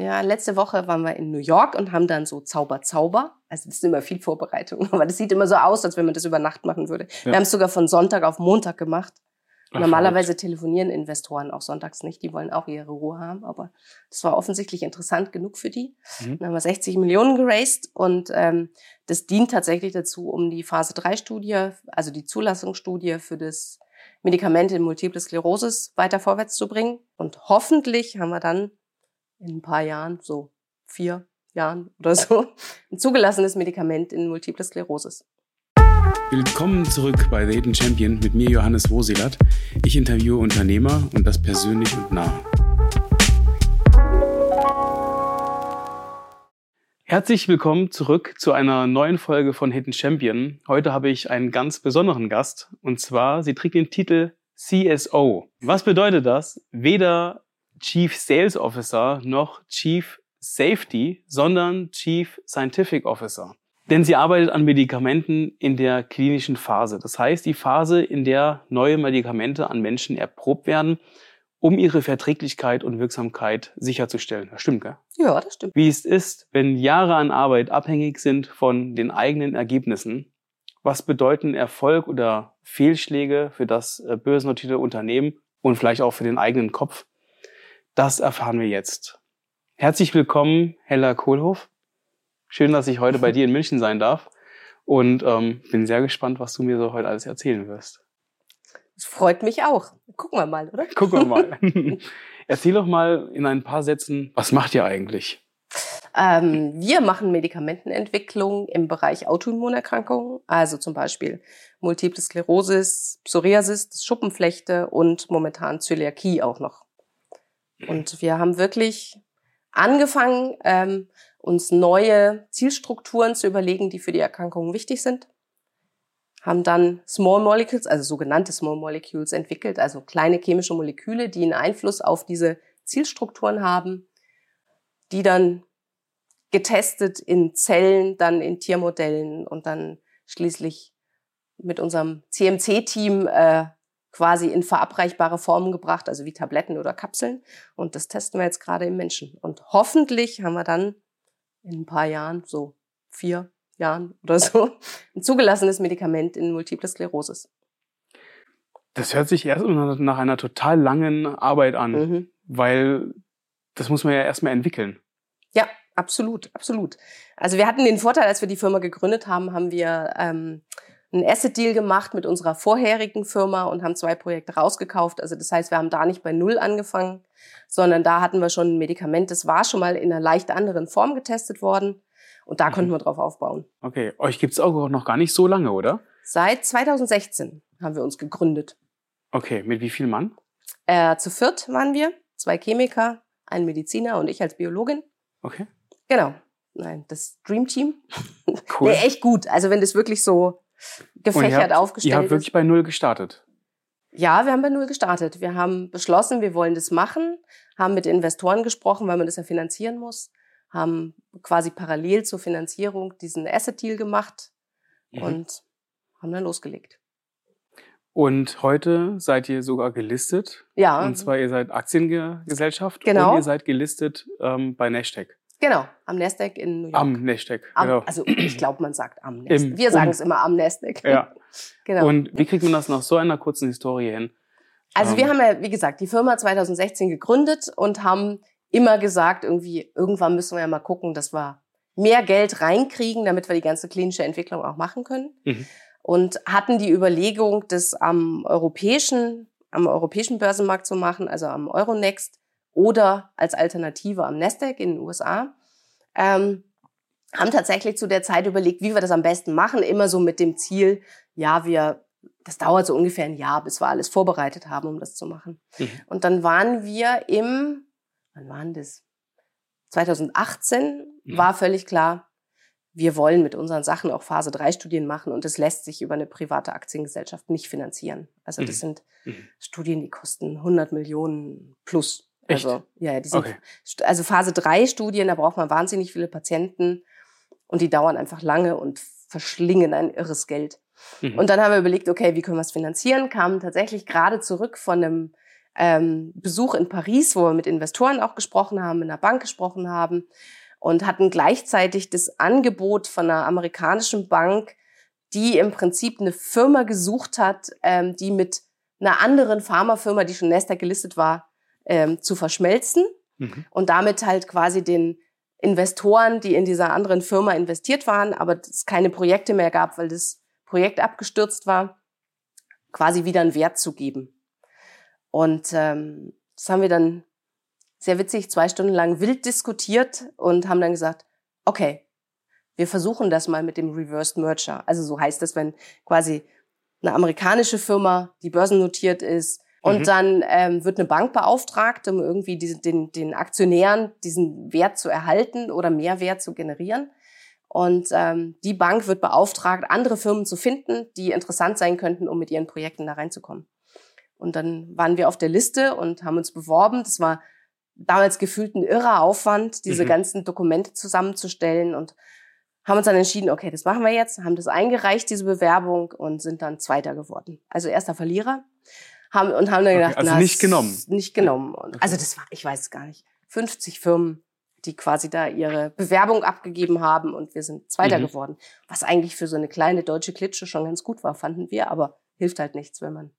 Ja, letzte Woche waren wir in New York und haben dann so Zauber, Zauber. Also das ist immer viel Vorbereitung, aber das sieht immer so aus, als wenn man das über Nacht machen würde. Ja. Wir haben es sogar von Sonntag auf Montag gemacht. Ach, Normalerweise telefonieren Investoren auch sonntags nicht, die wollen auch ihre Ruhe haben, aber das war offensichtlich interessant genug für die. Mhm. Dann haben wir 60 Millionen geraced und ähm, das dient tatsächlich dazu, um die Phase 3 Studie, also die Zulassungsstudie für das Medikament in Multiple Sklerosis weiter vorwärts zu bringen. Und hoffentlich haben wir dann in ein paar Jahren, so vier Jahren oder so, ein zugelassenes Medikament in Multiple Sklerosis. Willkommen zurück bei The Hidden Champion mit mir Johannes Woselat. Ich interviewe Unternehmer und das persönlich und nah. Herzlich willkommen zurück zu einer neuen Folge von Hidden Champion. Heute habe ich einen ganz besonderen Gast und zwar, sie trägt den Titel CSO. Was bedeutet das? Weder Chief Sales Officer noch Chief Safety, sondern Chief Scientific Officer. Denn sie arbeitet an Medikamenten in der klinischen Phase. Das heißt, die Phase, in der neue Medikamente an Menschen erprobt werden, um ihre Verträglichkeit und Wirksamkeit sicherzustellen. Das stimmt, gell? Ja, das stimmt. Wie es ist, wenn Jahre an Arbeit abhängig sind von den eigenen Ergebnissen. Was bedeuten Erfolg oder Fehlschläge für das äh, börsennotierte Unternehmen und vielleicht auch für den eigenen Kopf? Das erfahren wir jetzt. Herzlich willkommen, Hella Kohlhoff. Schön, dass ich heute bei dir in München sein darf. Und ähm, bin sehr gespannt, was du mir so heute alles erzählen wirst. Das freut mich auch. Gucken wir mal, oder? Gucken wir mal. Erzähl doch mal in ein paar Sätzen, was macht ihr eigentlich? Ähm, wir machen Medikamentenentwicklung im Bereich Autoimmunerkrankungen, also zum Beispiel Multiple Sklerosis, Psoriasis, Schuppenflechte und momentan Zöliakie auch noch. Und wir haben wirklich angefangen, ähm, uns neue Zielstrukturen zu überlegen, die für die Erkrankungen wichtig sind. Haben dann Small Molecules, also sogenannte Small Molecules entwickelt, also kleine chemische Moleküle, die einen Einfluss auf diese Zielstrukturen haben, die dann getestet in Zellen, dann in Tiermodellen und dann schließlich mit unserem CMC-Team äh, quasi in verabreichbare Formen gebracht, also wie Tabletten oder Kapseln. Und das testen wir jetzt gerade im Menschen. Und hoffentlich haben wir dann in ein paar Jahren, so vier Jahren oder so, ein zugelassenes Medikament in Multiple Sklerosis. Das hört sich erst nach einer total langen Arbeit an, mhm. weil das muss man ja erstmal entwickeln. Ja, absolut, absolut. Also wir hatten den Vorteil, als wir die Firma gegründet haben, haben wir ähm, einen Asset-Deal gemacht mit unserer vorherigen Firma und haben zwei Projekte rausgekauft. Also das heißt, wir haben da nicht bei Null angefangen, sondern da hatten wir schon ein Medikament, das war schon mal in einer leicht anderen Form getestet worden. Und da mhm. konnten wir drauf aufbauen. Okay, euch gibt's auch noch gar nicht so lange, oder? Seit 2016 haben wir uns gegründet. Okay, mit wie viel Mann? Äh, zu viert waren wir, zwei Chemiker, ein Mediziner und ich als Biologin. Okay. Genau. Nein, das Dream Team. Cool. nee, echt gut. Also wenn das wirklich so gefächert habt, aufgestellt ist. Ihr habt wirklich bei Null gestartet? Ja, wir haben bei Null gestartet. Wir haben beschlossen, wir wollen das machen, haben mit Investoren gesprochen, weil man das ja finanzieren muss, haben quasi parallel zur Finanzierung diesen Asset-Deal gemacht mhm. und haben dann losgelegt. Und heute seid ihr sogar gelistet. Ja. Und zwar ihr seid Aktiengesellschaft genau. und ihr seid gelistet ähm, bei Nasdaq. Genau, am Nasdaq in New York. Am Nasdaq, am, genau. Also ich glaube, man sagt am Nasdaq. Wir sagen es immer am Nasdaq. Ja. genau. Und wie kriegt man das nach so einer kurzen Historie hin? Also wir ähm, haben ja, wie gesagt, die Firma 2016 gegründet und haben immer gesagt, irgendwie, irgendwann müssen wir ja mal gucken, dass wir mehr Geld reinkriegen, damit wir die ganze klinische Entwicklung auch machen können. Mhm. Und hatten die Überlegung, das am europäischen, am europäischen Börsenmarkt zu machen, also am Euronext oder als Alternative am Nasdaq in den USA. Ähm, haben tatsächlich zu der Zeit überlegt, wie wir das am besten machen, immer so mit dem Ziel, ja, wir, das dauert so ungefähr ein Jahr, bis wir alles vorbereitet haben, um das zu machen. Mhm. Und dann waren wir im, wann waren das? 2018 mhm. war völlig klar, wir wollen mit unseren Sachen auch Phase 3 Studien machen und das lässt sich über eine private Aktiengesellschaft nicht finanzieren. Also das mhm. sind mhm. Studien, die kosten 100 Millionen plus. Echt? Also, ja, die sind, okay. also Phase 3 Studien, da braucht man wahnsinnig viele Patienten und die dauern einfach lange und verschlingen ein irres Geld. Mhm. Und dann haben wir überlegt, okay, wie können wir es finanzieren? Kamen tatsächlich gerade zurück von einem ähm, Besuch in Paris, wo wir mit Investoren auch gesprochen haben, mit einer Bank gesprochen haben und hatten gleichzeitig das Angebot von einer amerikanischen Bank, die im Prinzip eine Firma gesucht hat, ähm, die mit einer anderen Pharmafirma, die schon Nester gelistet war, ähm, zu verschmelzen mhm. und damit halt quasi den Investoren, die in dieser anderen Firma investiert waren, aber es keine Projekte mehr gab, weil das Projekt abgestürzt war, quasi wieder einen Wert zu geben. Und ähm, das haben wir dann sehr witzig zwei Stunden lang wild diskutiert und haben dann gesagt, okay, wir versuchen das mal mit dem Reversed Merger. Also so heißt das, wenn quasi eine amerikanische Firma, die börsennotiert ist, und mhm. dann ähm, wird eine Bank beauftragt, um irgendwie diese, den, den Aktionären diesen Wert zu erhalten oder mehr Wert zu generieren. Und ähm, die Bank wird beauftragt, andere Firmen zu finden, die interessant sein könnten, um mit ihren Projekten da reinzukommen. Und dann waren wir auf der Liste und haben uns beworben. Das war damals gefühlt ein irrer Aufwand, diese mhm. ganzen Dokumente zusammenzustellen und haben uns dann entschieden, okay, das machen wir jetzt, haben das eingereicht, diese Bewerbung und sind dann Zweiter geworden. Also erster Verlierer haben und haben dann gedacht, okay, also na, nicht genommen. Nicht genommen. Und, okay. Also das war, ich weiß es gar nicht, 50 Firmen, die quasi da ihre Bewerbung abgegeben haben und wir sind Zweiter mhm. geworden. Was eigentlich für so eine kleine deutsche Klitsche schon ganz gut war, fanden wir, aber hilft halt nichts, wenn man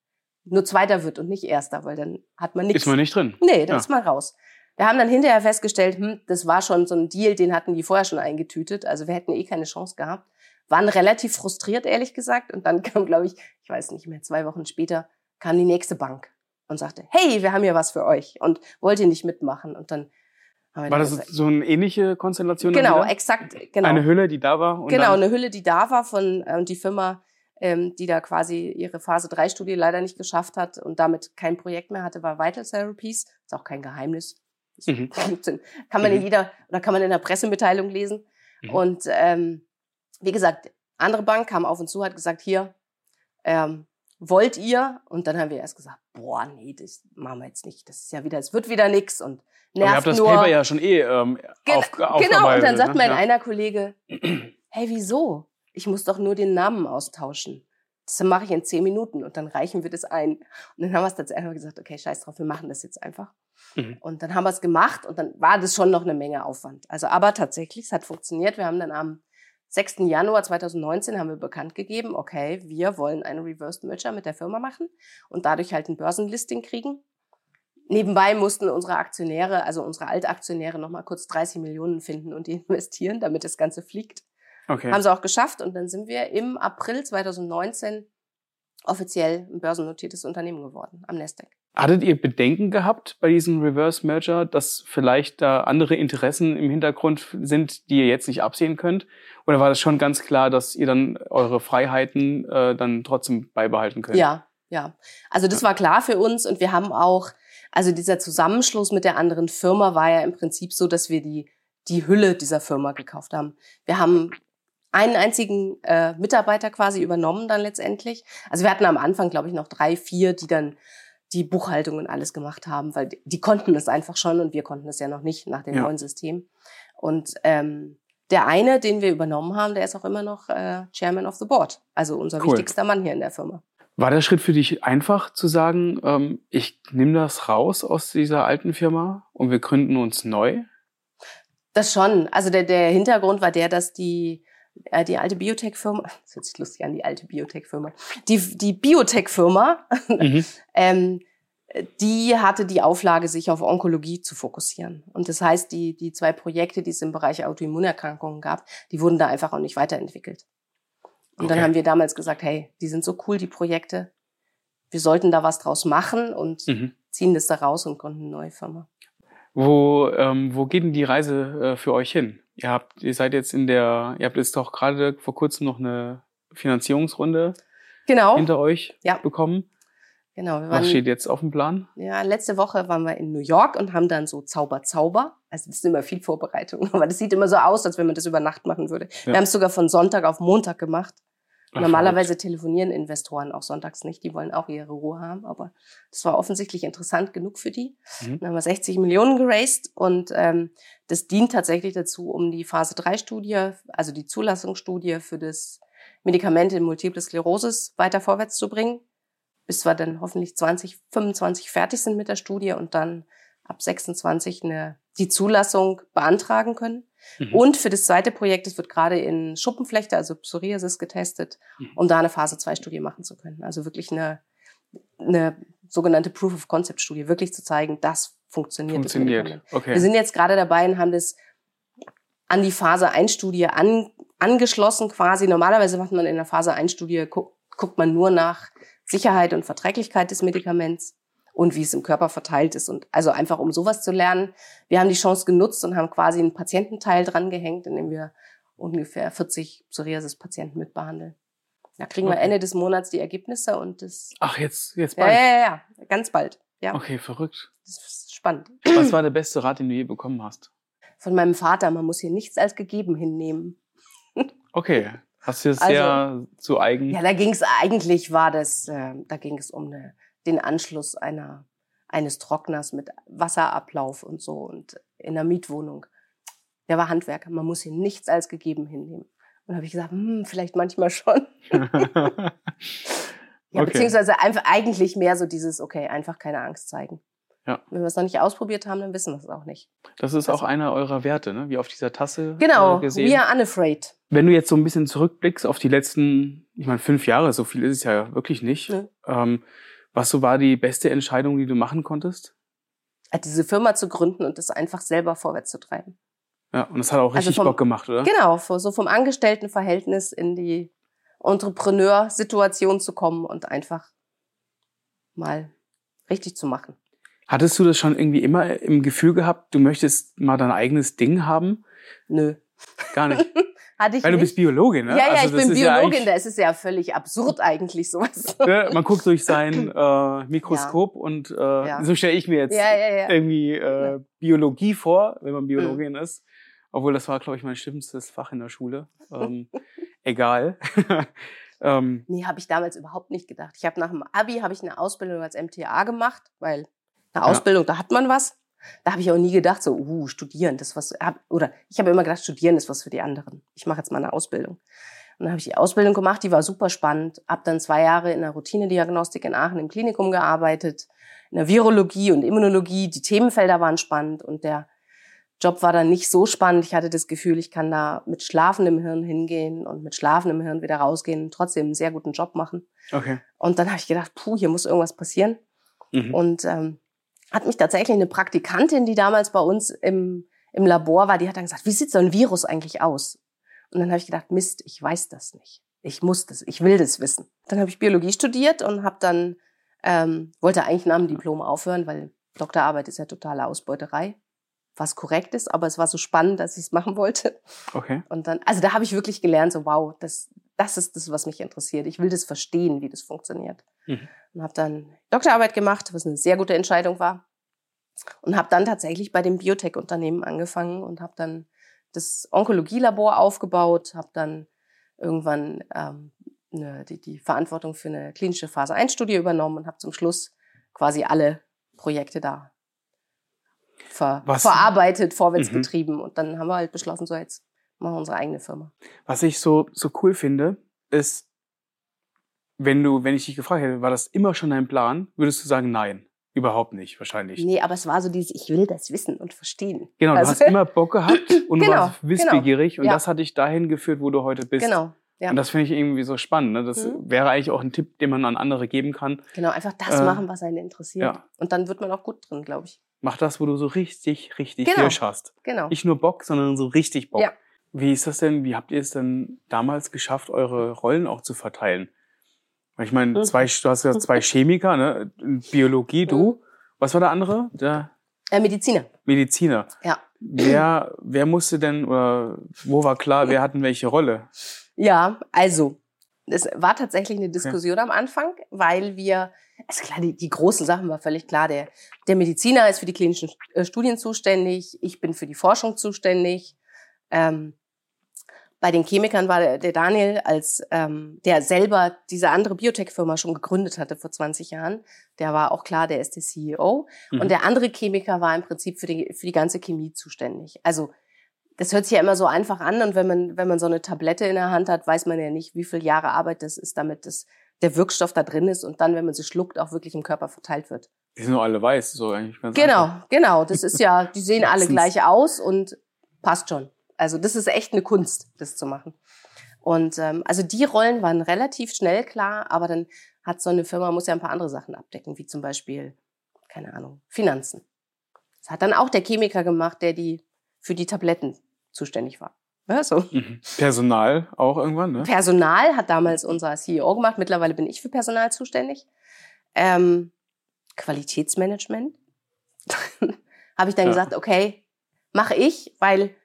nur Zweiter wird und nicht Erster, weil dann hat man nichts. Ist man nicht drin? Nee, dann ja. ist man raus. Wir haben dann hinterher festgestellt, hm, das war schon so ein Deal, den hatten die vorher schon eingetütet. Also wir hätten eh keine Chance gehabt. Waren relativ frustriert, ehrlich gesagt. Und dann kam, glaube ich, ich weiß nicht mehr, zwei Wochen später kam die nächste Bank und sagte, hey, wir haben hier was für euch und wollt ihr nicht mitmachen? Und dann haben wir war das so eine ähnliche Konstellation? Genau, exakt. Genau. Eine Hülle, die da war? genau, eine Hülle, die da war von äh, die Firma, ähm, die da quasi ihre Phase 3 Studie leider nicht geschafft hat und damit kein Projekt mehr hatte, war Vital Therapies. Ist auch kein Geheimnis. Mhm. kann man in mhm. jeder oder kann man in der Pressemitteilung lesen. Mhm. Und ähm, wie gesagt, andere Bank kam auf uns zu, hat gesagt, hier, ähm, wollt ihr? Und dann haben wir erst gesagt, boah, nee, das machen wir jetzt nicht. Das ist ja wieder, es wird wieder nix und nervt Aber ihr habt das nur. Paper ja schon eh ähm, Gen auf, Genau, und dann sagt ne? mein ja. einer Kollege, hey, wieso? Ich muss doch nur den Namen austauschen. Das mache ich in zehn Minuten und dann reichen wir das ein. Und dann haben wir es tatsächlich einfach gesagt, okay, scheiß drauf, wir machen das jetzt einfach. Mhm. Und dann haben wir es gemacht und dann war das schon noch eine Menge Aufwand. Also aber tatsächlich, es hat funktioniert. Wir haben dann am 6. Januar 2019 haben wir bekannt gegeben, okay, wir wollen einen Reverse Merger mit der Firma machen und dadurch halt ein Börsenlisting kriegen. Nebenbei mussten unsere Aktionäre, also unsere Altaktionäre, nochmal kurz 30 Millionen finden und die investieren, damit das Ganze fliegt. Okay. Haben sie auch geschafft und dann sind wir im April 2019 offiziell ein börsennotiertes Unternehmen geworden am Nasdaq. Hattet ihr Bedenken gehabt bei diesem Reverse Merger, dass vielleicht da andere Interessen im Hintergrund sind, die ihr jetzt nicht absehen könnt? Oder war das schon ganz klar, dass ihr dann eure Freiheiten äh, dann trotzdem beibehalten könnt? Ja, ja. Also das ja. war klar für uns und wir haben auch, also dieser Zusammenschluss mit der anderen Firma war ja im Prinzip so, dass wir die die Hülle dieser Firma gekauft haben. Wir haben einen einzigen äh, Mitarbeiter quasi übernommen dann letztendlich. Also wir hatten am Anfang, glaube ich, noch drei, vier, die dann die Buchhaltung und alles gemacht haben, weil die, die konnten das einfach schon und wir konnten es ja noch nicht nach dem ja. neuen System. Und ähm, der eine, den wir übernommen haben, der ist auch immer noch äh, Chairman of the Board, also unser cool. wichtigster Mann hier in der Firma. War der Schritt für dich einfach zu sagen, ähm, ich nehme das raus aus dieser alten Firma und wir gründen uns neu? Das schon. Also der, der Hintergrund war der, dass die äh, die alte Biotech-Firma, das hört sich lustig an, die alte Biotech-Firma, die, die Biotech-Firma, mhm. ähm, die hatte die Auflage, sich auf Onkologie zu fokussieren. Und das heißt, die, die zwei Projekte, die es im Bereich Autoimmunerkrankungen gab, die wurden da einfach auch nicht weiterentwickelt. Und okay. dann haben wir damals gesagt, hey, die sind so cool, die Projekte. Wir sollten da was draus machen und mhm. ziehen das da raus und gründen eine neue Firma. Wo, ähm, wo geht denn die Reise äh, für euch hin? Ihr habt, ihr seid jetzt in der, ihr habt jetzt doch gerade vor kurzem noch eine Finanzierungsrunde genau. hinter euch ja. bekommen. Genau. Waren, Was steht jetzt auf dem Plan? Ja, letzte Woche waren wir in New York und haben dann so Zauber, Zauber. Also das ist immer viel Vorbereitung, aber das sieht immer so aus, als wenn man das über Nacht machen würde. Ja. Wir haben es sogar von Sonntag auf Montag gemacht. Ach, Normalerweise telefonieren Investoren auch sonntags nicht, die wollen auch ihre Ruhe haben, aber das war offensichtlich interessant genug für die. Mhm. Dann haben wir 60 Millionen geraced und ähm, das dient tatsächlich dazu, um die Phase 3 Studie, also die Zulassungsstudie für das Medikament in Multiple Sklerosis weiter vorwärts zu bringen bis wir dann hoffentlich 2025 fertig sind mit der Studie und dann ab 26 eine, die Zulassung beantragen können. Mhm. Und für das zweite Projekt, das wird gerade in Schuppenflechte, also Psoriasis getestet, mhm. um da eine Phase 2 Studie machen zu können. Also wirklich eine, eine sogenannte Proof of Concept Studie, wirklich zu zeigen, das funktioniert. Funktioniert. Das okay. Wir sind jetzt gerade dabei und haben das an die Phase 1 Studie an, angeschlossen quasi. Normalerweise macht man in der Phase 1 Studie, gu guckt man nur nach Sicherheit und Verträglichkeit des Medikaments und wie es im Körper verteilt ist. Und also einfach um sowas zu lernen. Wir haben die Chance genutzt und haben quasi einen Patiententeil dran gehängt, in dem wir ungefähr 40 Psoriasis-Patienten mitbehandeln. Da kriegen okay. wir Ende des Monats die Ergebnisse und das. Ach, jetzt, jetzt bald. Ja, ja, ja, ganz bald. Ja. Okay, verrückt. Das ist spannend. Was war der beste Rat, den du je bekommen hast? Von meinem Vater. Man muss hier nichts als gegeben hinnehmen. Okay. Hast du das also, sehr zu eigen? Ja, da ging es eigentlich, war das, äh, da ging es um eine den Anschluss einer, eines Trockners mit Wasserablauf und so und in der Mietwohnung. Der war Handwerker. Man muss hier nichts als gegeben hinnehmen. Und habe ich gesagt, hm, vielleicht manchmal schon. ja, okay. beziehungsweise einfach eigentlich mehr so dieses, okay, einfach keine Angst zeigen. Ja. Wenn wir es noch nicht ausprobiert haben, dann wissen wir es auch nicht. Das ist also, auch einer eurer Werte, ne? wie auf dieser Tasse. Genau, äh, gesehen. we are unafraid. Wenn du jetzt so ein bisschen zurückblickst auf die letzten, ich meine, fünf Jahre, so viel ist es ja wirklich nicht. Ja. Ähm, was so war die beste Entscheidung, die du machen konntest? Äh, diese Firma zu gründen und das einfach selber vorwärts zu treiben. Ja, und das hat auch also richtig also vom, Bock gemacht, oder? Genau, so vom Angestelltenverhältnis in die Entrepreneursituation zu kommen und einfach mal richtig zu machen. Hattest du das schon irgendwie immer im Gefühl gehabt, du möchtest mal dein eigenes Ding haben? Nö. Gar nicht. Hatte ich Weil nicht. du bist Biologin, ne? Ja, ja, also ich bin Biologin, ja da ist es ja völlig absurd eigentlich sowas. Ne? Man guckt durch sein äh, Mikroskop ja. und äh, ja. so stelle ich mir jetzt irgendwie äh, Biologie vor, wenn man Biologin mhm. ist. Obwohl das war, glaube ich, mein schlimmstes Fach in der Schule. Ähm, egal. ähm, nee, habe ich damals überhaupt nicht gedacht. Ich habe nach dem Abi habe ich eine Ausbildung als MTA gemacht, weil eine Ausbildung, da hat man was. Da habe ich auch nie gedacht, so, uh, studieren, das was, oder ich habe immer gedacht, studieren ist was für die anderen. Ich mache jetzt mal eine Ausbildung. Und dann habe ich die Ausbildung gemacht, die war super spannend. Hab dann zwei Jahre in der Routinediagnostik in Aachen im Klinikum gearbeitet, in der Virologie und Immunologie. Die Themenfelder waren spannend und der Job war dann nicht so spannend. Ich hatte das Gefühl, ich kann da mit schlafendem Hirn hingehen und mit schlafendem Hirn wieder rausgehen und trotzdem einen sehr guten Job machen. Okay. Und dann habe ich gedacht, puh, hier muss irgendwas passieren. Mhm. Und ähm, hat mich tatsächlich eine Praktikantin, die damals bei uns im, im Labor war, die hat dann gesagt, wie sieht so ein Virus eigentlich aus? Und dann habe ich gedacht, Mist, ich weiß das nicht. Ich muss das, ich will das wissen. Dann habe ich Biologie studiert und habe dann ähm, wollte eigentlich nach dem Diplom aufhören, weil Doktorarbeit ist ja totale Ausbeuterei, was korrekt ist, aber es war so spannend, dass ich es machen wollte. Okay. Und dann, also da habe ich wirklich gelernt, so wow, das, das ist das, was mich interessiert. Ich will das verstehen, wie das funktioniert. Mhm und habe dann Doktorarbeit gemacht, was eine sehr gute Entscheidung war. Und habe dann tatsächlich bei dem Biotech-Unternehmen angefangen und habe dann das Onkologielabor aufgebaut, habe dann irgendwann ähm, eine, die, die Verantwortung für eine klinische Phase-1-Studie übernommen und habe zum Schluss quasi alle Projekte da ver verarbeitet, vorwärts mhm. getrieben. Und dann haben wir halt beschlossen, so jetzt machen wir unsere eigene Firma. Was ich so, so cool finde, ist, wenn du, wenn ich dich gefragt hätte, war das immer schon dein Plan, würdest du sagen, nein. Überhaupt nicht, wahrscheinlich. Nee, aber es war so dieses, ich will das wissen und verstehen. Genau, also, du hast immer Bock gehabt und genau, warst wissbegierig genau, und ja. das hat dich dahin geführt, wo du heute bist. Genau. Ja. Und das finde ich irgendwie so spannend. Ne? Das mhm. wäre eigentlich auch ein Tipp, den man an andere geben kann. Genau, einfach das äh, machen, was einen interessiert. Ja. Und dann wird man auch gut drin, glaube ich. Mach das, wo du so richtig, richtig genau. Hirsch hast. Genau. Nicht nur Bock, sondern so richtig Bock. Ja. Wie ist das denn? Wie habt ihr es denn damals geschafft, eure Rollen auch zu verteilen? Ich meine, mhm. zwei, du hast ja zwei Chemiker, ne? Biologie, du. Mhm. Was war der andere? Der äh, Mediziner. Mediziner. Ja. Wer, wer musste denn, oder wo war klar, wer hatten welche Rolle? Ja, also, es war tatsächlich eine Diskussion ja. am Anfang, weil wir, also klar, die, die großen Sachen war völlig klar. Der, der Mediziner ist für die klinischen äh, Studien zuständig, ich bin für die Forschung zuständig. Ähm, bei den Chemikern war der, Daniel, als ähm, der selber diese andere Biotech-Firma schon gegründet hatte vor 20 Jahren. Der war auch klar, der ist der CEO. Mhm. Und der andere Chemiker war im Prinzip für die, für die ganze Chemie zuständig. Also das hört sich ja immer so einfach an. Und wenn man, wenn man so eine Tablette in der Hand hat, weiß man ja nicht, wie viele Jahre Arbeit das ist, damit das der Wirkstoff da drin ist und dann, wenn man sie schluckt, auch wirklich im Körper verteilt wird. Die sind nur alle weiß, so eigentlich ganz Genau, einfach. genau. Das ist ja, die sehen alle gleich aus und passt schon. Also das ist echt eine Kunst, das zu machen. Und ähm, also die Rollen waren relativ schnell klar, aber dann hat so eine Firma muss ja ein paar andere Sachen abdecken, wie zum Beispiel keine Ahnung Finanzen. Das hat dann auch der Chemiker gemacht, der die für die Tabletten zuständig war. Ja, so. Mhm. Personal auch irgendwann, ne? Personal hat damals unser CEO gemacht. Mittlerweile bin ich für Personal zuständig. Ähm, Qualitätsmanagement. Habe ich dann Ja. gesagt, okay, mache ich, weil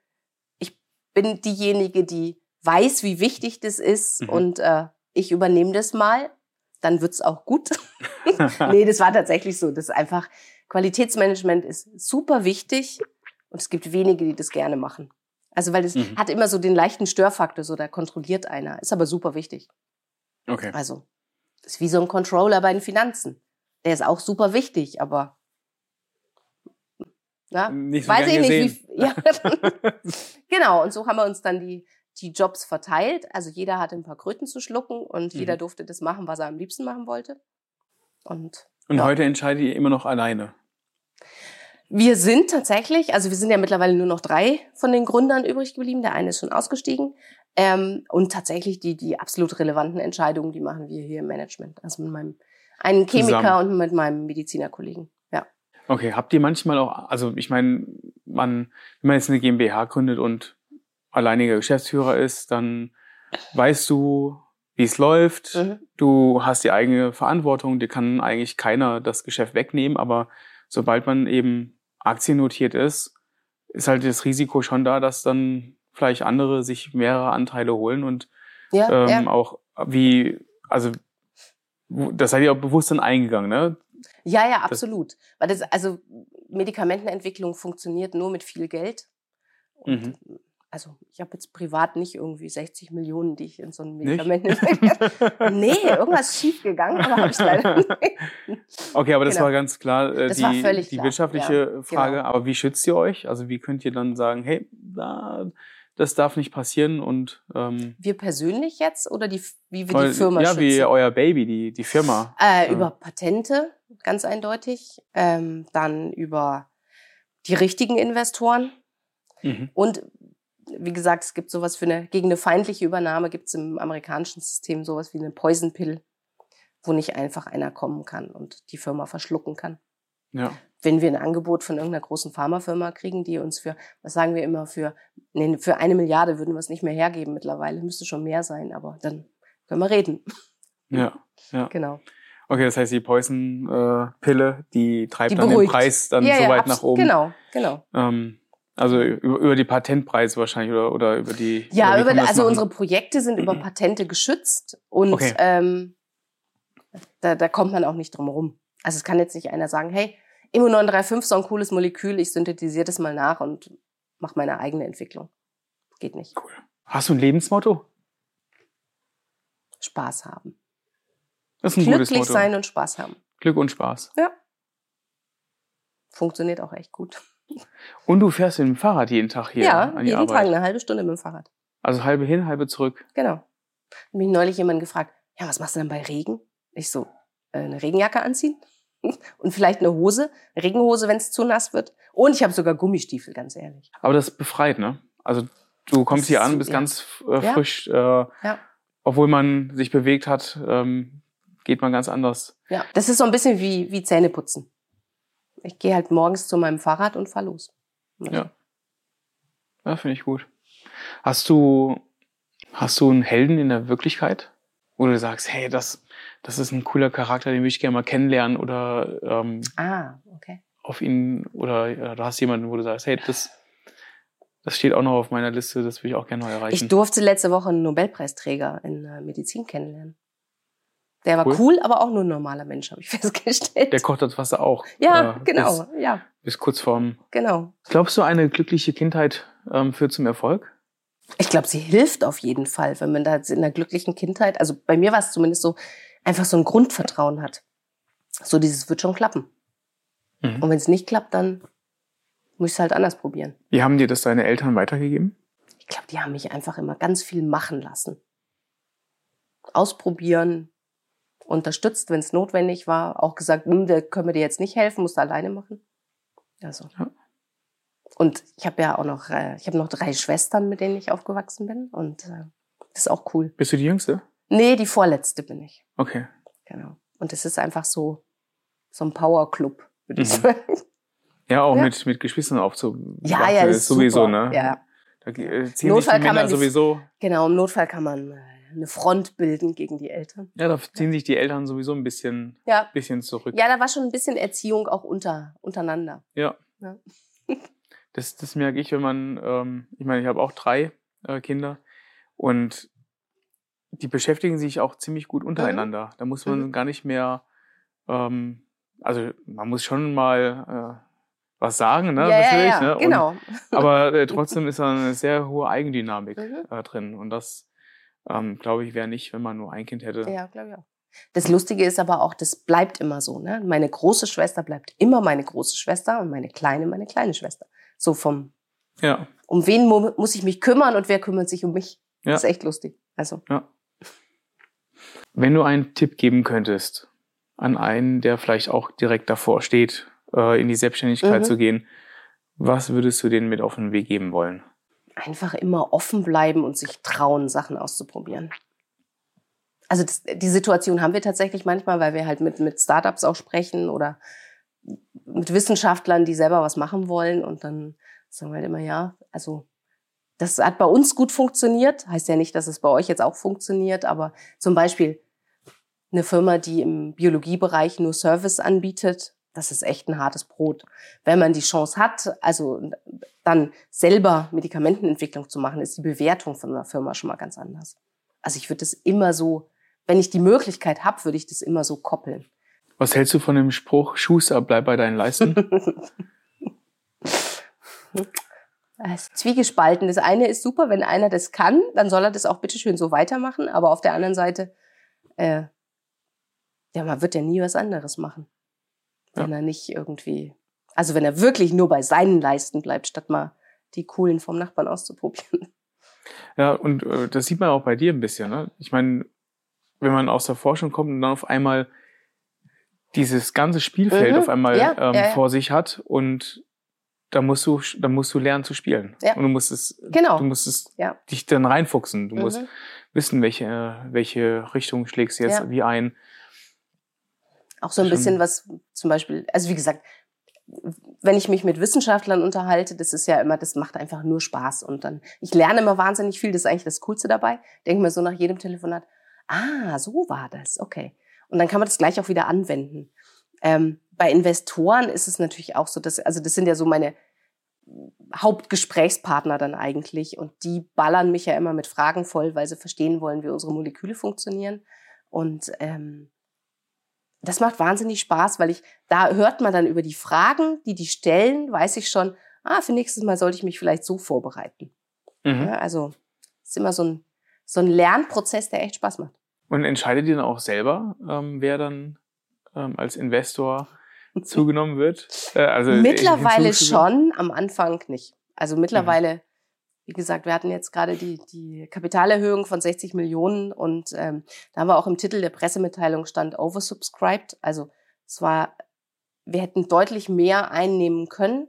bin diejenige, die weiß, wie wichtig das ist Mhm. und äh, ich übernehme das mal. Dann wird's auch gut. nee, das war tatsächlich so. Das ist einfach, Qualitätsmanagement ist super wichtig und es gibt wenige, die das gerne machen. Also, weil das Mhm. hat immer so den leichten Störfaktor, so da kontrolliert einer. Ist aber super wichtig. Okay. Also, ist wie so ein Controller bei den Finanzen. Der ist auch super wichtig, aber na, Nicht so weiß ich gesehen. nicht, wie, ja. genau, und so haben wir uns dann die, die Jobs verteilt. Also jeder hatte ein paar Kröten zu schlucken und Mhm. jeder durfte das machen, was er am liebsten machen wollte. Und Und Ja. heute entscheidet ihr immer noch alleine. Wir sind tatsächlich, also wir sind ja mittlerweile nur noch drei von den Gründern übrig geblieben. Der eine ist schon ausgestiegen. Ähm, und tatsächlich die, die absolut relevanten Entscheidungen, die machen wir hier im Management. Also mit meinem einen Chemiker Zusammen. und mit meinem Medizinerkollegen. Okay, habt ihr manchmal auch, also ich meine, man, wenn man jetzt eine GmbH gründet und alleiniger Geschäftsführer ist, dann weißt du, wie es läuft. Mhm. Du hast die eigene Verantwortung, dir kann eigentlich keiner das Geschäft wegnehmen, aber sobald man eben aktiennotiert ist, ist halt das Risiko schon da, dass dann vielleicht andere sich mehrere Anteile holen und Ja, ähm, ja. auch wie, also das seid ihr auch bewusst dann eingegangen, ne? Ja, ja, absolut. Weil das, also Medikamentenentwicklung funktioniert nur mit viel Geld. Und, Mhm. Also ich habe jetzt privat nicht irgendwie 60 Millionen, die ich in so ein? Medikament nee, irgendwas ist schief gegangen, aber habe ich leider nicht. Okay, aber das Genau. war ganz klar äh, Das die, die klar, wirtschaftliche ja, Frage. genau. Aber wie schützt ihr euch? Also wie könnt ihr dann sagen, hey, da, das darf nicht passieren und ähm, Wir persönlich jetzt oder die, wie wir die Firma ja, schützen? wie euer Baby, die, die Firma. Äh. Über Patente, ganz eindeutig. Ähm, dann über die richtigen Investoren. Mhm. Und wie gesagt, es gibt sowas für eine, gegen eine feindliche Übernahme gibt es im amerikanischen System sowas wie eine Poison Pill, wo nicht einfach einer kommen kann und die Firma verschlucken kann. Ja. Wenn wir ein Angebot von irgendeiner großen Pharmafirma kriegen, die uns für, was sagen wir immer, für, nee, für eine Milliarde würden wir es nicht mehr hergeben mittlerweile, müsste schon mehr sein, aber dann können wir reden. Ja. ja. Genau. Okay, das heißt, die Poison-Pille, die treibt Die dann den. Preis dann ja, so ja, weit abs- nach oben. Genau, genau. Ähm, also über, über die Patentpreise wahrscheinlich oder, oder über die. Ja, über, also machen? unsere Projekte sind über Patente geschützt und Okay. ähm, da, da kommt man auch nicht drum herum. Also es kann jetzt nicht einer sagen, hey, Immu 935 ist so ein cooles Molekül, ich synthetisiere das mal nach und mache meine eigene Entwicklung. Geht nicht. Hast du ein Lebensmotto? Spaß haben. Das ist ein gutes Glücklich Motto. sein und Spaß haben. Glück und Spaß. Funktioniert auch echt gut. Und du fährst mit dem Fahrrad jeden Tag hier ja, an die jeden Arbeit. Tag eine halbe Stunde mit dem Fahrrad. Also halbe hin, halbe zurück. Genau. Hat mich neulich jemand gefragt, ja, was machst du denn bei Regen? Ich so, äh, eine Regenjacke anziehen und vielleicht eine Hose, eine Regenhose, wenn es zu nass wird. Und ich habe sogar Gummistiefel, ganz ehrlich. Aber das befreit, ne? Also du kommst Das hier an, bist ja. ganz äh, Ja. frisch. Äh, Ja. Obwohl man sich bewegt hat, ähm, geht man ganz anders. Ja, das ist so ein bisschen wie, wie Zähneputzen. Ich gehe halt morgens zu meinem Fahrrad und fahr los. Ja. Ja, finde ich gut. Hast du, hast du einen Helden in der Wirklichkeit? Wo du sagst, hey, das, das ist ein cooler Charakter, den will ich gerne mal kennenlernen oder ähm, Ah, okay. auf ihn oder ja, du hast jemanden, wo du sagst, hey, das, das steht auch noch auf meiner Liste, das will ich auch gerne mal erreichen. Ich durfte letzte Woche einen Nobelpreisträger in äh, Medizin kennenlernen. Der war Cool. cool, aber auch nur ein normaler Mensch, habe ich festgestellt. Der kocht das Wasser auch. ja, äh, genau, Bis, ja, bis kurz vorm. genau. Glaubst du, eine glückliche Kindheit ähm, führt zum Erfolg? Ich glaube, sie hilft auf jeden Fall, wenn man da in einer glücklichen Kindheit, also bei mir war es zumindest so, einfach so ein Grundvertrauen hat. So dieses wird schon klappen. Mhm. Und wenn es nicht klappt, dann muss ich es halt anders probieren. Wie haben dir das deine Eltern weitergegeben? Ich glaube, die haben mich einfach immer ganz viel machen lassen. Ausprobieren, unterstützt, wenn es notwendig war, auch gesagt, hm, da können wir dir jetzt nicht helfen, musst du alleine machen. Also. Ja. Und ich habe ja auch noch, äh, ich habe noch drei Schwestern, mit denen ich aufgewachsen bin. Und äh, das ist auch cool. Bist du die Jüngste? Nee, die vorletzte bin ich. Okay. Genau. Und es ist einfach so, so ein Power-Club, würde ich Mhm. sagen. Ja, auch Ja. mit, mit Geschwistern aufzuwachsen. Ja, ja, ist sowieso, super. ne? Ja, Da äh, ziehen sich die Notfall kann Männer man sowieso, genau. Im Notfall kann man äh, eine Front bilden gegen die Eltern. ja, da ziehen sich die Eltern sowieso ein bisschen, Ja. bisschen zurück. Ja, da war schon ein bisschen Erziehung auch unter, untereinander. Ja. Ja. Das, das merke ich, wenn man, ähm, ich meine, ich habe auch drei äh, Kinder und die beschäftigen sich auch ziemlich gut untereinander. Da muss man Mhm. gar nicht mehr, ähm, also man muss schon mal äh, was sagen, ne? ja, ja, natürlich, ja, ne? Und, genau. aber äh, trotzdem ist da eine sehr hohe Eigendynamik Mhm. äh, drin und das, ähm, glaube ich, wäre nicht, wenn man nur ein Kind hätte. Ja, glaube ich auch. Das Lustige ist aber auch, das bleibt immer so. Ne? Meine große Schwester bleibt immer meine große Schwester und meine kleine meine kleine Schwester. So vom, Ja, um wen mu muss ich mich kümmern und wer kümmert sich um mich? Ja. Das ist echt lustig. Also, Wenn du einen Tipp geben könntest an einen, der vielleicht auch direkt davor steht, äh, in die Selbstständigkeit Mhm. zu gehen, was würdest du denen mit auf den Weg geben wollen? Einfach immer offen bleiben und sich trauen, Sachen auszuprobieren. Also das, die Situation haben wir tatsächlich manchmal, weil wir halt mit, mit Startups auch sprechen oder mit Wissenschaftlern, die selber was machen wollen. Und dann sagen wir halt immer, ja, also das hat bei uns gut funktioniert. Heißt ja nicht, dass es bei euch jetzt auch funktioniert, aber zum Beispiel eine Firma, die im Biologiebereich nur Service anbietet, das ist echt ein hartes Brot. Wenn man die Chance hat, also dann selber Medikamentenentwicklung zu machen, ist die Bewertung von einer Firma schon mal ganz anders. Also ich würde das immer so, wenn ich die Möglichkeit habe, würde ich das immer so koppeln. Was hältst du von dem Spruch, Schuster, bleib bei deinen Leisten? Es ist zwiegespalten. Das eine ist super, wenn einer das kann, dann soll er das auch bitteschön so weitermachen. Aber auf der anderen Seite, äh, ja, man wird ja nie was anderes machen. Wenn er nicht irgendwie, also wenn er wirklich nur bei seinen Leisten bleibt, statt mal die coolen vom Nachbarn auszuprobieren. ja, und äh, das sieht man auch bei dir ein bisschen. Ne? Ich meine, wenn man aus der Forschung kommt und dann auf einmal dieses ganze Spielfeld Mhm. auf einmal Ja, ähm, ja, ja. vor sich hat und da musst du, da musst du lernen zu spielen. Ja. Und du musst es, Genau. du musst es Ja. dich dann reinfuchsen. Du musst Mhm. wissen, welche, welche Richtung schlägst du jetzt Ja. wie ein. Auch so ein Schon- bisschen was zum Beispiel, also wie gesagt, wenn ich mich mit Wissenschaftlern unterhalte, das ist ja immer, das macht einfach nur Spaß. Und dann, ich lerne immer wahnsinnig viel, das ist eigentlich das Coolste dabei. Denke mir so nach jedem Telefonat, ah, so war das, okay. Und dann kann man das gleich auch wieder anwenden. Ähm, bei Investoren ist es natürlich auch so, dass, also das sind ja so meine Hauptgesprächspartner dann eigentlich. Und die ballern mich ja immer mit Fragen voll, weil sie verstehen wollen, wie unsere Moleküle funktionieren. Und ähm, das macht wahnsinnig Spaß, weil ich, da hört man dann über die Fragen, die die stellen, weiß ich schon, ah, für nächstes Mal sollte ich mich vielleicht so vorbereiten. Mhm. Ja, also, es ist immer so ein, so ein Lernprozess, der echt Spaß macht. Und entscheidet ihr dann auch selber, ähm, wer dann ähm, als Investor zugenommen wird? Äh, also mittlerweile hinzugefügt- schon, am Anfang nicht. Also mittlerweile, wie gesagt, wir hatten jetzt gerade die, die Kapitalerhöhung von 60 Millionen und ähm, da haben wir auch im Titel der Pressemitteilung stand oversubscribed. Also es war, wir hätten deutlich mehr einnehmen können,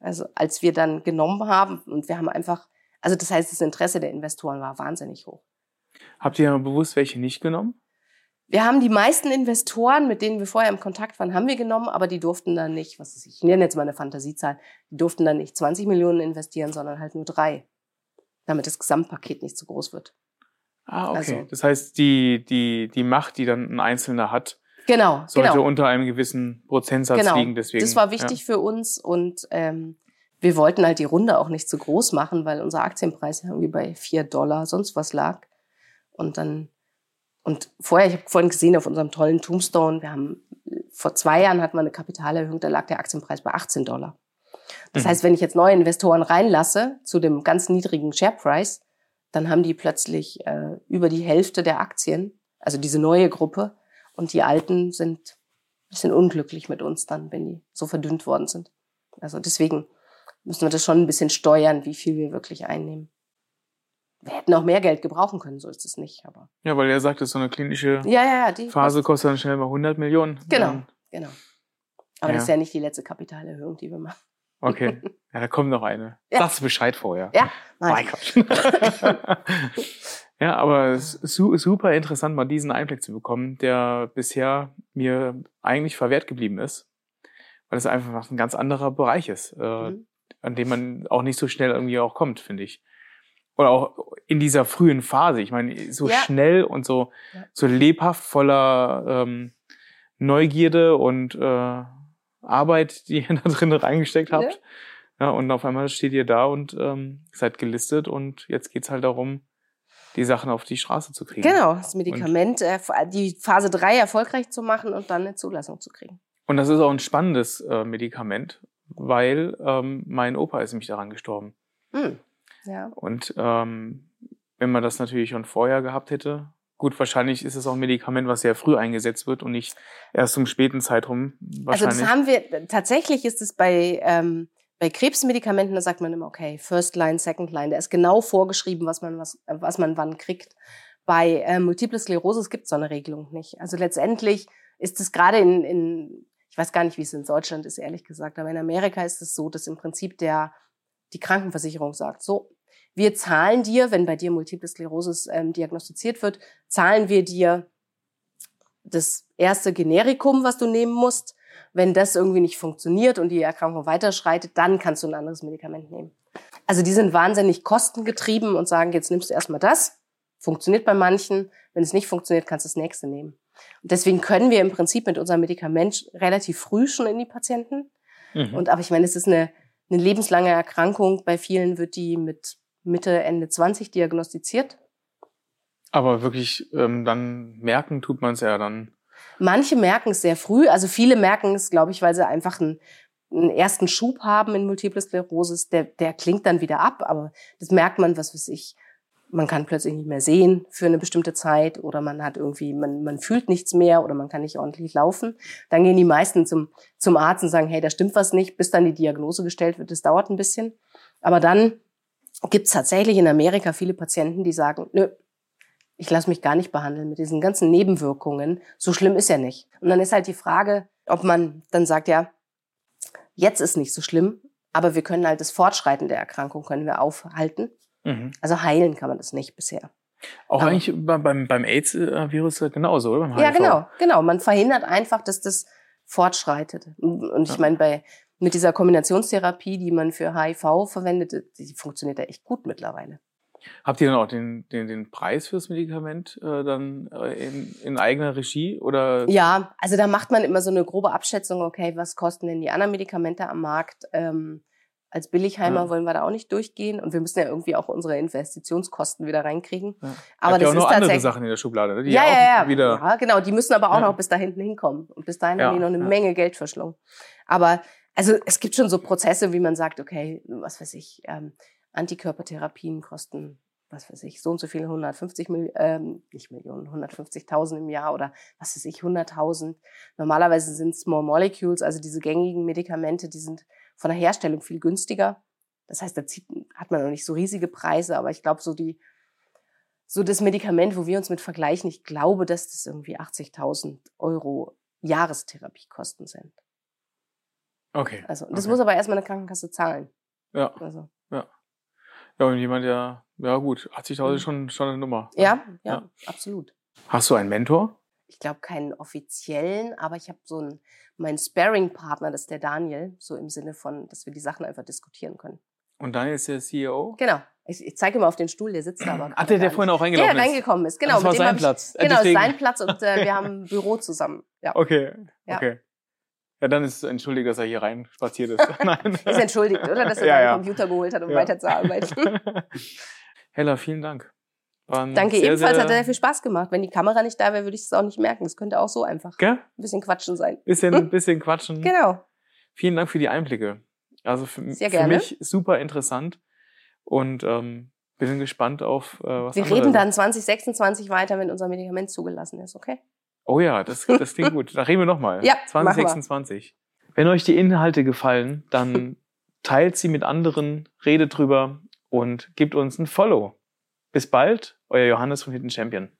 also als wir dann genommen haben. Und wir haben einfach, also das heißt, das Interesse der Investoren war wahnsinnig hoch. Habt ihr bewusst welche nicht genommen? Wir haben die meisten Investoren, mit denen wir vorher im Kontakt waren, haben wir genommen, aber die durften dann nicht, was weiß ich, nenne jetzt mal eine Fantasiezahl, die durften dann nicht 20 Millionen investieren, sondern halt nur drei, damit das Gesamtpaket nicht zu groß wird. Ah, okay. Also- das heißt, die, die, die Macht, die dann ein Einzelner hat, Genau, sollte genau. unter einem gewissen Prozentsatz Genau. liegen. Deswegen, Das war wichtig für uns und ähm, wir wollten halt die Runde auch nicht zu groß machen, weil unser Aktienpreis ja irgendwie bei vier Dollar sonst was lag. Und dann, und vorher, ich habe vorhin gesehen auf unserem tollen Tombstone, wir haben, vor zwei Jahren hatten wir eine Kapitalerhöhung, da lag der Aktienpreis bei 18 Dollar. Das Mhm. heißt, wenn ich jetzt neue Investoren reinlasse zu dem ganz niedrigen Share Price, dann haben die plötzlich äh, über die Hälfte der Aktien, also diese neue Gruppe, und die alten sind ein bisschen unglücklich mit uns dann, wenn die so verdünnt worden sind. Also deswegen müssen wir das schon ein bisschen steuern, wie viel wir wirklich einnehmen. Wir hätten auch mehr Geld gebrauchen können, so ist es nicht. Aber Ja, weil er sagt, so eine klinische ja, ja, ja, Phase kostet dann schnell mal 100 Millionen. Genau. Dann- Genau. Aber das ist ja nicht die letzte Kapitalerhöhung, die wir machen. Okay. Ja, da kommt noch eine. Sagst du Bescheid vorher. Ja, Mein Gott. ja, aber es ist su super interessant, mal diesen Einblick zu bekommen, der bisher mir eigentlich verwehrt geblieben ist, weil es einfach ein ganz anderer Bereich ist, äh, Mhm. an dem man auch nicht so schnell irgendwie auch kommt, finde ich. Oder auch in dieser frühen Phase. Ich meine, so Ja. schnell und so, Ja. so lebhaft voller ähm, Neugierde und äh, Arbeit, die ihr da drin reingesteckt habt. Ja, und auf einmal steht ihr da und ähm, seid gelistet und jetzt geht's halt darum, die Sachen auf die Straße zu kriegen. Genau, das Medikament, äh, die Phase 3 erfolgreich zu machen und dann eine Zulassung zu kriegen. Und das ist auch ein spannendes äh, Medikament, weil ähm, mein Opa ist nämlich daran gestorben. Hm. Ja. Und ähm, wenn man das natürlich schon vorher gehabt hätte, gut, wahrscheinlich ist es auch ein Medikament, was sehr früh eingesetzt wird und nicht erst zum späten Zeitraum Also das haben wir, tatsächlich ist es bei, ähm, bei Krebsmedikamenten, da sagt man immer, okay, First Line, Second Line, da ist genau vorgeschrieben, was man, was, was man wann kriegt. Bei äh, Multiple Sklerose gibt es so eine Regelung nicht. Also letztendlich ist es gerade in, in, ich weiß gar nicht, wie es in Deutschland ist, ehrlich gesagt, aber in Amerika ist es so, dass im Prinzip der, die Krankenversicherung sagt, so, wir zahlen dir, wenn bei dir Multiple Sklerose ähm, diagnostiziert wird, zahlen wir dir das erste Generikum, was du nehmen musst. Wenn das irgendwie nicht funktioniert und die Erkrankung weiterschreitet, dann kannst du ein anderes Medikament nehmen. Also die sind wahnsinnig kostengetrieben und sagen, jetzt nimmst du erstmal das. Funktioniert bei manchen. Wenn es nicht funktioniert, kannst du das nächste nehmen. Und deswegen können wir im Prinzip mit unserem Medikament relativ früh schon in die Patienten. Mhm. Und aber ich meine, es ist eine, eine lebenslange Erkrankung. Bei vielen wird die mit Mitte, Ende 20 diagnostiziert. Aber wirklich ähm, dann merken tut man es ja dann. Manche merken es sehr früh, also viele merken es, glaube ich, weil sie einfach einen, einen ersten Schub haben in Multiple Sklerosis. Der, der klingt dann wieder ab, aber das merkt man, was weiß ich. Man kann plötzlich nicht mehr sehen für eine bestimmte Zeit oder man hat irgendwie, man, man fühlt nichts mehr oder man kann nicht ordentlich laufen. Dann gehen die meisten zum, zum Arzt und sagen, hey, da stimmt was nicht, bis dann die Diagnose gestellt wird. Das dauert ein bisschen. Aber dann gibt es tatsächlich in Amerika viele Patienten, die sagen, nö, ich lasse mich gar nicht behandeln mit diesen ganzen Nebenwirkungen. So schlimm ist ja nicht. Und dann ist halt die Frage, ob man dann sagt, ja, jetzt ist nicht so schlimm, aber wir können halt das Fortschreiten der Erkrankung können wir aufhalten. Mhm. Also heilen kann man das nicht bisher. Auch Aber- eigentlich beim, beim, AIDS-Virus genauso, oder? Beim Ja, genau, genau. Man verhindert einfach, dass das fortschreitet. Und ich Ja. meine, bei mit dieser Kombinationstherapie, die man für HIV verwendet, die funktioniert ja echt gut mittlerweile. Habt ihr dann auch den, den, den Preis fürs Medikament äh, dann äh, in, in eigener Regie? Oder Ja, also da macht man immer so eine grobe Abschätzung, okay, was kosten denn die anderen Medikamente am Markt? Ähm, als Billigheimer Ja. wollen wir da auch nicht durchgehen und wir müssen ja irgendwie auch unsere Investitionskosten wieder reinkriegen. Ja. Aber Habt das auch noch andere. Sachen in der Schublade, ne? die ja, auch ja, ja, wieder. ja, genau. Die müssen aber auch Ja. noch bis da hinten hinkommen. Und bis dahin Ja, haben die noch eine ja. Menge Geld verschlungen. Aber also es gibt schon so Prozesse, wie man sagt, okay, was weiß ich, ähm, Antikörpertherapien kosten, was weiß ich, so und so viel, 150 Mil ähm, nicht Millionen, 150.000 im Jahr oder was weiß ich, 100.000. Normalerweise sind Small Molecules, also diese gängigen Medikamente, die sind von der Herstellung viel günstiger. Das heißt, da zieht, hat man noch nicht so riesige Preise, aber ich glaube, so die, so das Medikament, wo wir uns mit vergleichen, ich glaube, dass das irgendwie 80.000 Euro Jahrestherapiekosten sind. Okay. Also, das Okay. muss aber erstmal eine Krankenkasse zahlen. Ja. Also, ja, und jemand, der, ja gut, 80.000 Mhm. ist schon, schon eine Nummer. ja, ja, Ja. absolut. Hast du einen Mentor? Ich glaube keinen offiziellen, aber ich habe so einen, meinen Sparring-Partner, das ist der Daniel, so im Sinne von, dass wir die Sachen einfach diskutieren können. Und Daniel ist der CEO? Genau. Ich, ich zeige immer auf den Stuhl, der sitzt da aber. Ach, der, der vorhin auch der reingelaufen ist. reingekommen ist. Genau, das war sein hab ich, Platz. Äh, Genau, deswegen- sein Platz und äh, wir haben ein Büro zusammen. Ja. Okay, Ja. okay. Ja, dann ist es entschuldigt, dass er hier rein spaziert ist. Nein. Ist entschuldigt, oder? Dass er Ja, seinen ja. Computer geholt hat, um Ja. weiterzuarbeiten. Hella, vielen Dank. Danke sehr, ebenfalls, sehr, hat sehr viel Spaß gemacht. Wenn die Kamera nicht da wäre, würde ich es auch nicht merken. Es könnte auch so einfach Gell? ein bisschen quatschen sein. Bisschen, bisschen quatschen. Genau. Vielen Dank für die Einblicke. Also für, für mich super interessant und ähm, bin gespannt auf äh, was Wir reden dann 2026 weiter, wenn unser Medikament zugelassen ist, okay? Oh ja, das, das klingt gut. Da reden wir nochmal. Ja, machen wir. 2026. Wenn euch die Inhalte gefallen, dann teilt sie mit anderen, redet drüber und gebt uns ein Follow. Bis bald, euer Johannes von Hidden Champion.